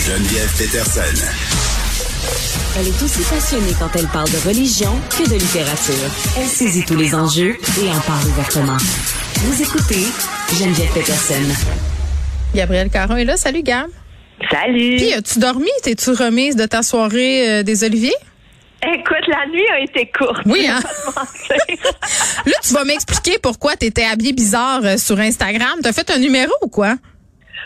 Geneviève Peterson. Elle est aussi passionnée quand elle parle de religion que de littérature. Elle saisit tous les enjeux et en parle ouvertement. Vous écoutez Geneviève Peterson. Gabriel Caron est là. Salut, Gab. Salut. Puis, as-tu dormi? T'es-tu remise de ta soirée euh, des Oliviers? Écoute, la nuit a été courte. Oui, hein? Là, tu vas m'expliquer pourquoi tu étais habillée bizarre euh, sur Instagram. T'as fait un numéro ou quoi?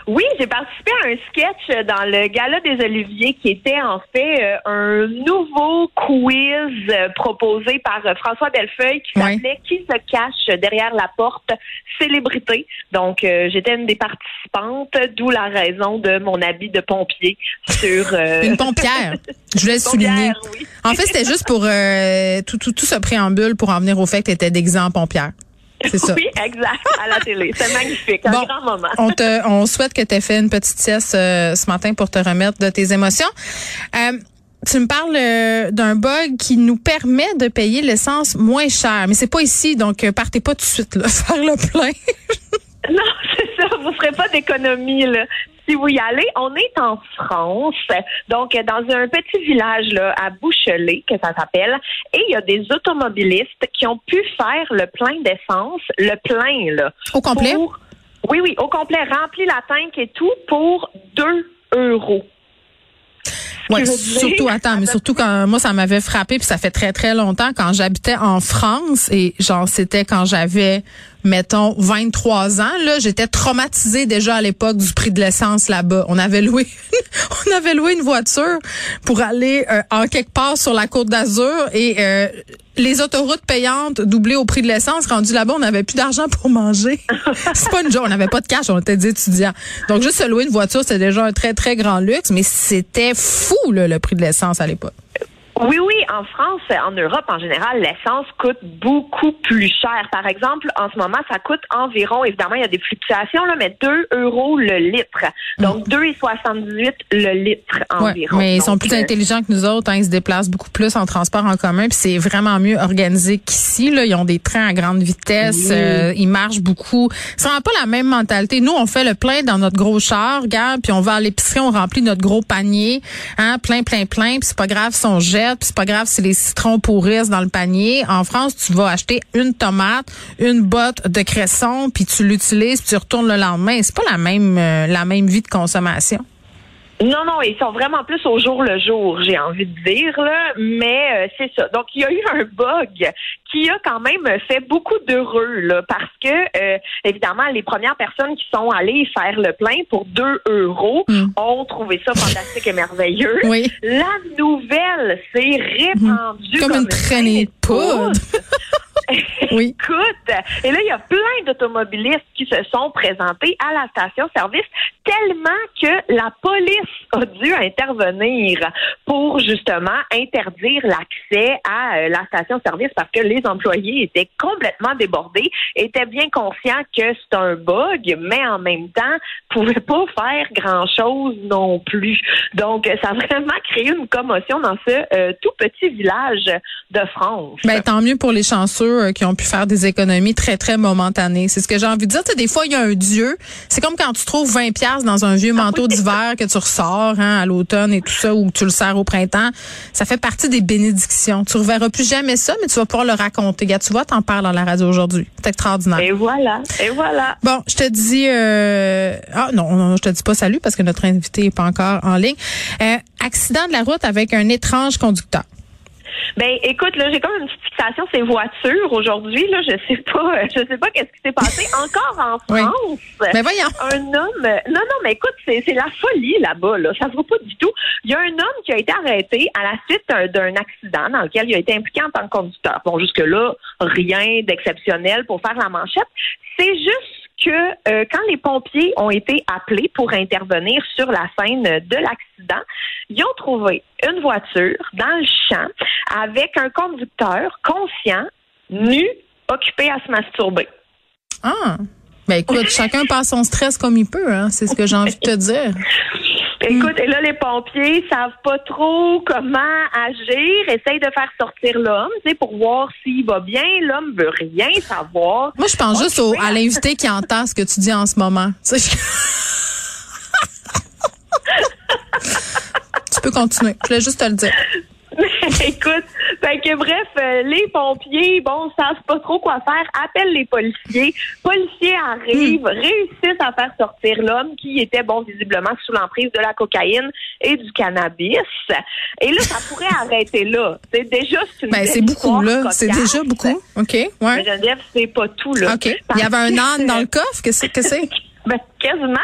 Oui, j'ai participé à un sketch dans le Gala des Oliviers qui était en fait euh, un nouveau quiz euh, proposé par euh, François Bellefeuille qui s'appelait Qui se cache derrière la porte célébrité. Donc, euh, j'étais une des participantes, d'où la raison de mon habit de pompier sur... euh, Une pompière. Je voulais souligner. oui. En fait, c'était juste pour euh, tout, tout, tout ce préambule pour en venir au fait que tu étais en pompière. C'est ça. Oui, exact, à la télé. C'est magnifique, un Bon, grand moment. on te, on souhaite que tu aies fait une petite sieste euh, ce matin pour te remettre de tes émotions. Euh, tu me parles euh, d'un bug qui nous permet de payer l'essence moins cher, mais c'est pas ici, donc euh, partez pas tout de suite là, faire le plein. Non, c'est ça. Vous ferez pas d'économie là. Si vous y allez, on est en France, donc dans un petit village là à Bouchelet que ça s'appelle, et il y a des automobilistes qui ont pu faire le plein d'essence, le plein là. Au complet? pour- oui, oui, au complet, rempli la tank et tout pour 2 euros. Dire- surtout attends, mais surtout quand moi ça m'avait frappé puis ça fait très très longtemps quand j'habitais en France et genre c'était quand j'avais mettons 23 ans là, j'étais traumatisée déjà à l'époque du prix de l'essence là-bas. On avait loué on avait loué une voiture pour aller euh, en quelque part sur la côte d'Azur et euh, les autoroutes payantes doublées au prix de l'essence, rendu là-bas, on n'avait plus d'argent pour manger. C'est pas une joke, on n'avait pas de cash, on était des étudiants. Donc juste se louer une voiture, c'était déjà un très très grand luxe, mais c'était fou là, le prix de l'essence à l'époque. Oui, oui, en France, en Europe en général, l'essence coûte beaucoup plus cher. Par exemple, en ce moment, ça coûte environ, évidemment, il y a des fluctuations, là, mais 2 euros le litre. Donc, 2,78 le litre Mm. Ouais, environ. mais ils sont Donc, plus euh, intelligents que nous autres. Hein, ils se déplacent beaucoup plus en transport en commun. Puis c'est vraiment mieux organisé qu'ici. Là, ils ont des trains à grande vitesse. Euh, ils marchent beaucoup. C'est vraiment pas la même mentalité. Nous, on fait le plein dans notre gros char, regarde, puis on va à l'épicerie, on remplit notre gros panier, hein, plein, plein, plein. Puis c'est pas grave si on jette. Puis c'est pas grave si les citrons pourrissent dans le panier. En France, tu vas acheter une tomate, une botte de cresson, puis tu l'utilises, puis tu retournes le lendemain. C'est pas la même euh, la même vie de consommation. Non, non, ils sont vraiment plus au jour le jour, j'ai envie de dire, là. Mais euh, c'est ça. Donc, il y a eu un bug qui a quand même fait beaucoup d'heureux, là, parce que, euh, évidemment, les premières personnes qui sont allées faire le plein pour 2 euros Mm. ont trouvé ça fantastique et merveilleux. Oui. La nouvelle s'est répandue Comme une traînée de poudre. Oui. Écoute, et là, il y a plein d'automobilistes qui se sont présentés à la station-service tellement que la police a dû intervenir pour justement interdire l'accès à euh, la station-service parce que les employés étaient complètement débordés, étaient bien conscients que c'est un bug, mais en même temps, pouvaient pas faire grand-chose non plus. Donc, ça a vraiment créé une commotion dans ce euh, tout petit village de France. Ben, tant mieux pour les chanceux euh, qui ont pu faire des économies très, très momentanées. C'est ce que j'ai envie de dire. Tu sais, des fois, il y a un dieu. C'est comme quand tu trouves 20 pièces dans un vieux manteau d'hiver que tu ressors hein, à l'automne et tout ça, ou tu le sers au printemps. Ça fait partie des bénédictions. Tu reverras plus jamais ça, mais tu vas pouvoir le raconter. Gars, tu vois, t'en parles dans la radio aujourd'hui. C'est extraordinaire. Et voilà, et voilà. Bon, je te dis euh, ah non, non, je te dis pas salut parce que notre invité est pas encore en ligne. Euh, accident de la route avec un étrange conducteur. Ben, écoute, là, j'ai comme une petite ces voitures aujourd'hui. Là, je sais pas, euh, je sais pas qu'est-ce qui s'est passé encore en Oui. France. Mais voyons. Un homme, non, non, mais écoute, c'est c'est la folie là-bas. Là, ça va pas du tout. Il y a un homme qui a été arrêté à la suite d'un- d'un accident dans lequel il a été impliqué en tant que conducteur. Bon, jusque là, rien d'exceptionnel pour faire la manchette. C'est juste que euh, quand les pompiers ont été appelés pour intervenir sur la scène de l'accident, ils ont trouvé une voiture dans le champ avec un conducteur conscient, nu, occupé à se masturber. Ah. Ben écoute, chacun passe son stress comme il peut, hein. C'est ce que j'ai envie de te dire. Écoute, et là, les pompiers savent pas trop comment agir, essayent de faire sortir l'homme, tu sais, pour voir s'il va bien. L'homme veut rien savoir. Moi, je pense juste au, à l'invité qui entend ce que tu dis en ce moment. Tu peux continuer. Je voulais juste te le dire. Écoute, fait que bref, euh, les pompiers, bon, savent pas trop quoi faire, appellent les policiers. Policiers arrivent, Hmm. réussissent à faire sortir l'homme qui était, bon, visiblement sous l'emprise de la cocaïne et du cannabis. Et là, ça pourrait arrêter là. C'est déjà une Ben, c'est beaucoup, là. C'est déjà beaucoup. OK, Mais ouais. Geneviève, c'est pas tout, là. OK. Il y avait un âne dans le coffre? Qu'est-ce que c'est? Ben, quasiment.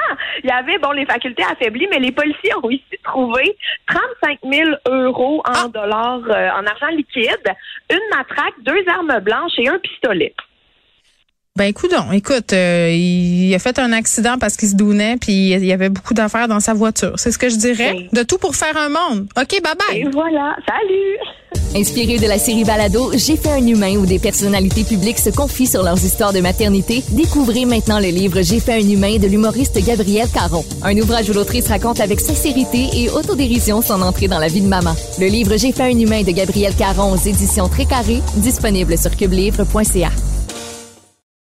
Il y avait, bon, les facultés affaiblies, mais les policiers ont ici trouvé 35 000 euros en Ah. dollars, euh, en argent liquide, une matraque, deux armes blanches et un pistolet. Ben, écoute, écoute, euh, il a fait un accident parce qu'il se dounait, puis il y avait beaucoup d'affaires dans sa voiture. C'est ce que je dirais. Oui. De tout pour faire un monde. OK, bye Et bye. voilà. Salut! Inspiré de la série Balado J'ai fait un humain où des personnalités publiques se confient sur leurs histoires de maternité, découvrez maintenant le livre J'ai fait un humain de l'humoriste Gabriel Caron. Un ouvrage où l'autrice raconte avec sincérité et autodérision son entrée dans la vie de maman. Le livre J'ai fait un humain de Gabriel Caron aux éditions Très Carré, disponible sur cubelivre.ca.